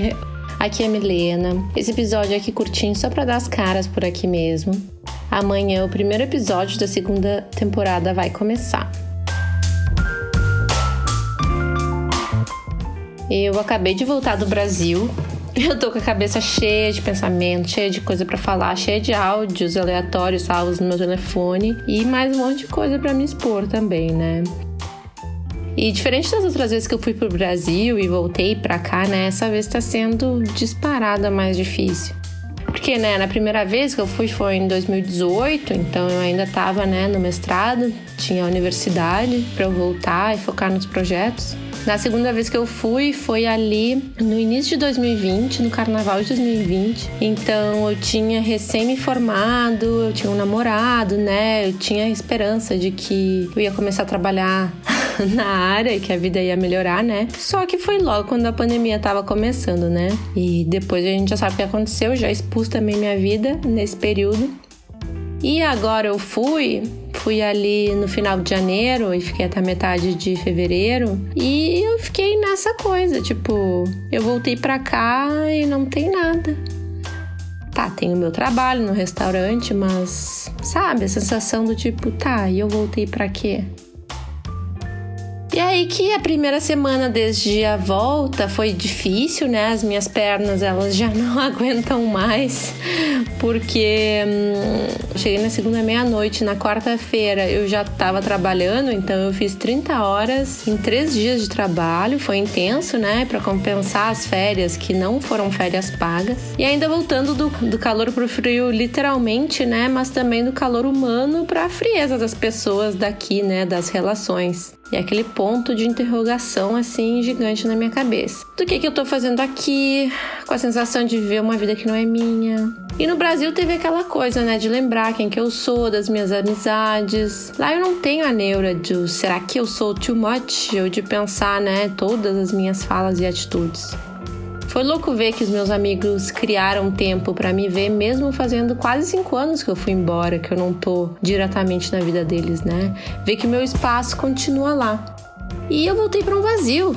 aqui é Milena. Esse episódio é aqui curtinho só para dar as caras por aqui mesmo. Amanhã o primeiro episódio da segunda temporada vai começar. Eu acabei de voltar do Brasil. Eu tô com a cabeça cheia de pensamento, cheia de coisa para falar, cheia de áudios aleatórios salvos no meu telefone e mais um monte de coisa para me expor também, né? E diferente das outras vezes que eu fui pro Brasil e voltei pra cá, né? Essa vez tá sendo disparada mais difícil. Porque, né, na primeira vez que eu fui foi em 2018, então eu ainda tava, né, no mestrado, tinha a universidade para eu voltar e focar nos projetos. Na segunda vez que eu fui foi ali no início de 2020, no carnaval de 2020. Então eu tinha recém me formado, eu tinha um namorado, né? Eu tinha esperança de que eu ia começar a trabalhar na área e que a vida ia melhorar, né? Só que foi logo quando a pandemia tava começando, né? E depois a gente já sabe o que aconteceu, já expus também minha vida nesse período. E agora eu fui, fui ali no final de janeiro e fiquei até metade de fevereiro. E eu fiquei nessa coisa, tipo, eu voltei pra cá e não tem nada. Tá, tem o meu trabalho no restaurante, mas sabe, a sensação do tipo, tá, e eu voltei pra quê? E aí que a primeira semana desde a volta foi difícil, né? As minhas pernas elas já não aguentam mais, porque hum, cheguei na segunda meia-noite, na quarta-feira eu já estava trabalhando, então eu fiz 30 horas em três dias de trabalho, foi intenso, né? Para compensar as férias que não foram férias pagas. E ainda voltando do, do calor pro frio, literalmente, né? Mas também do calor humano para a frieza das pessoas daqui, né? Das relações. E aquele ponto de interrogação assim gigante na minha cabeça. Do que que eu tô fazendo aqui? Com a sensação de viver uma vida que não é minha. E no Brasil teve aquela coisa, né, de lembrar quem que eu sou, das minhas amizades. Lá eu não tenho a neura de será que eu sou too much ou de pensar, né, todas as minhas falas e atitudes. Foi louco ver que os meus amigos criaram tempo para me ver, mesmo fazendo quase cinco anos que eu fui embora, que eu não tô diretamente na vida deles, né? Ver que meu espaço continua lá. E eu voltei para um vazio.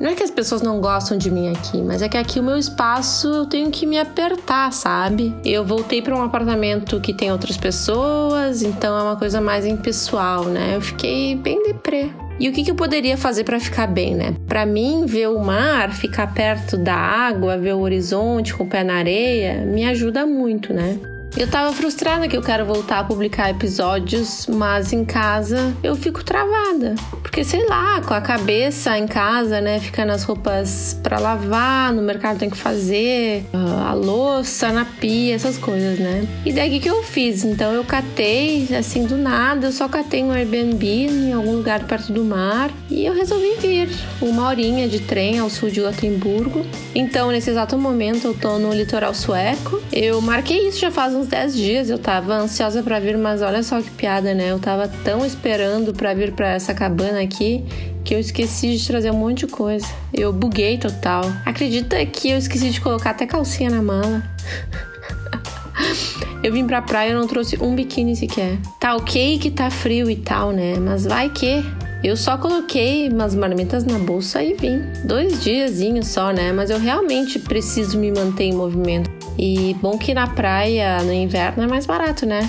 Não é que as pessoas não gostam de mim aqui, mas é que aqui o meu espaço eu tenho que me apertar, sabe? Eu voltei para um apartamento que tem outras pessoas, então é uma coisa mais impessoal, né? Eu fiquei bem deprê. E o que, que eu poderia fazer para ficar bem, né? Para mim, ver o mar, ficar perto da água, ver o horizonte com o pé na areia, me ajuda muito, né? Eu tava frustrada que eu quero voltar a publicar episódios, mas em casa eu fico travada. Porque sei lá, com a cabeça em casa, né, fica nas roupas para lavar, no mercado tem que fazer, ah, a louça na pia, essas coisas, né? E daí o que eu fiz? Então eu catei, assim, do nada, eu só catei um Airbnb em algum lugar perto do mar e eu resolvi vir. Uma horinha de trem ao sul de Gotemburgo. Então, nesse exato momento, eu tô no litoral sueco. Eu marquei isso já faz uns 10 dias eu tava ansiosa para vir, mas olha só que piada, né? Eu tava tão esperando para vir para essa cabana aqui que eu esqueci de trazer um monte de coisa. Eu buguei total. Acredita que eu esqueci de colocar até calcinha na mala? Eu vim pra praia e não trouxe um biquíni sequer. Tá ok que tá frio e tal, né? Mas vai que. Eu só coloquei umas marmitas na bolsa e vim. Dois diazinhos só, né? Mas eu realmente preciso me manter em movimento. E bom que na praia, no inverno, é mais barato, né?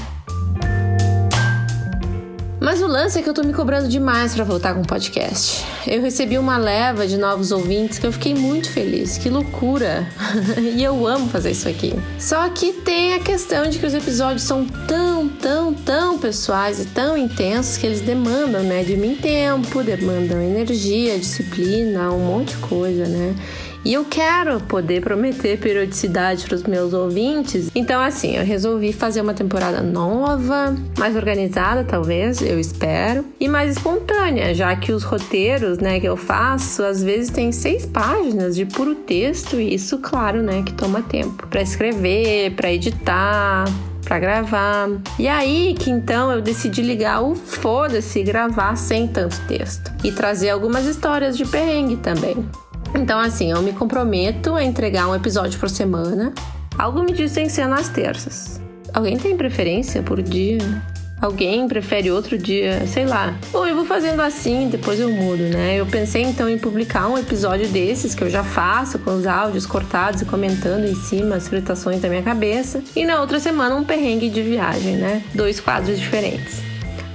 Mas o lance é que eu tô me cobrando demais para voltar com o podcast. Eu recebi uma leva de novos ouvintes que eu fiquei muito feliz. Que loucura! e eu amo fazer isso aqui. Só que tem a questão de que os episódios são tão, tão, tão pessoais e tão intensos que eles demandam, né, de mim tempo, demandam energia, disciplina, um monte de coisa, né? E eu quero poder prometer periodicidade para os meus ouvintes. Então, assim, eu resolvi fazer uma temporada nova, mais organizada, talvez, eu espero, e mais espontânea, já que os roteiros, né, que eu faço, às vezes tem seis páginas de puro texto, e isso, claro, né, que toma tempo para escrever, para editar, para gravar. E aí que então eu decidi ligar o foda-se e gravar sem tanto texto e trazer algumas histórias de perrengue também. Então, assim, eu me comprometo a entregar um episódio por semana. Algo me diz tem que ser nas terças. Alguém tem preferência por dia? Alguém prefere outro dia, sei lá. Ou eu vou fazendo assim, depois eu mudo, né? Eu pensei então em publicar um episódio desses que eu já faço com os áudios cortados e comentando em cima as fritações da minha cabeça. E na outra semana um perrengue de viagem, né? Dois quadros diferentes.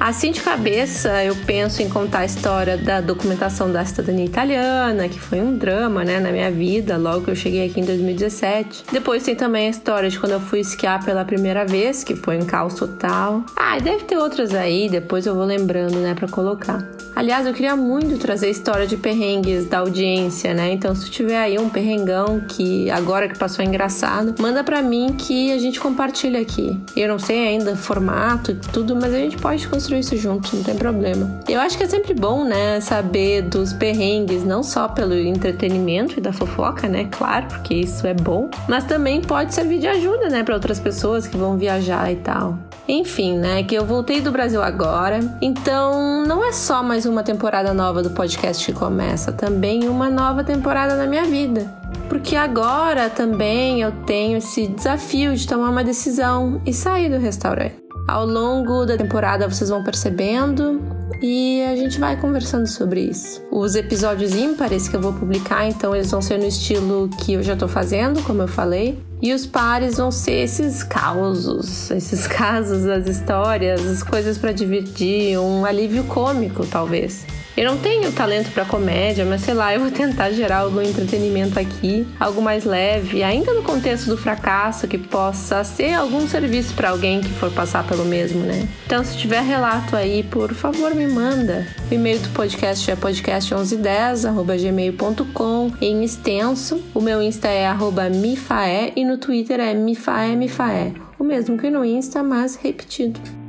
Assim de cabeça, eu penso em contar a história da documentação da cidadania italiana, que foi um drama, né, na minha vida, logo que eu cheguei aqui em 2017. Depois tem também a história de quando eu fui esquiar pela primeira vez, que foi um caos total. Ah, deve ter outras aí, depois eu vou lembrando, né, para colocar. Aliás, eu queria muito trazer história de perrengues da audiência, né? Então, se tiver aí um perrengão que agora que passou é engraçado, manda para mim que a gente compartilha aqui. Eu não sei ainda formato e tudo, mas a gente pode construir isso junto, não tem problema. Eu acho que é sempre bom, né, saber dos perrengues, não só pelo entretenimento e da fofoca, né? Claro, porque isso é bom, mas também pode servir de ajuda, né, para outras pessoas que vão viajar e tal. Enfim, né, que eu voltei do Brasil agora, então não é só mais uma temporada nova do podcast que começa, também uma nova temporada na minha vida. Porque agora também eu tenho esse desafio de tomar uma decisão e sair do restaurante. Ao longo da temporada vocês vão percebendo e a gente vai conversando sobre isso. Os episódios ímpares que eu vou publicar, então eles vão ser no estilo que eu já tô fazendo, como eu falei. E os pares vão ser esses causos, esses casos, as histórias, as coisas para dividir, um alívio cômico, talvez. Eu não tenho talento para comédia, mas sei lá, eu vou tentar gerar algum entretenimento aqui, algo mais leve, ainda no contexto do fracasso, que possa ser algum serviço para alguém que for passar pelo mesmo, né? Então, se tiver relato aí, por favor, me manda. O e-mail do podcast é podcast1110@gmail.com em extenso. O meu Insta é @mifae e no Twitter é mifaemifae. O mesmo que no Insta, mas repetido.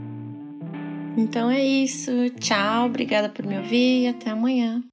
Então é isso. Tchau, obrigada por me ouvir e até amanhã.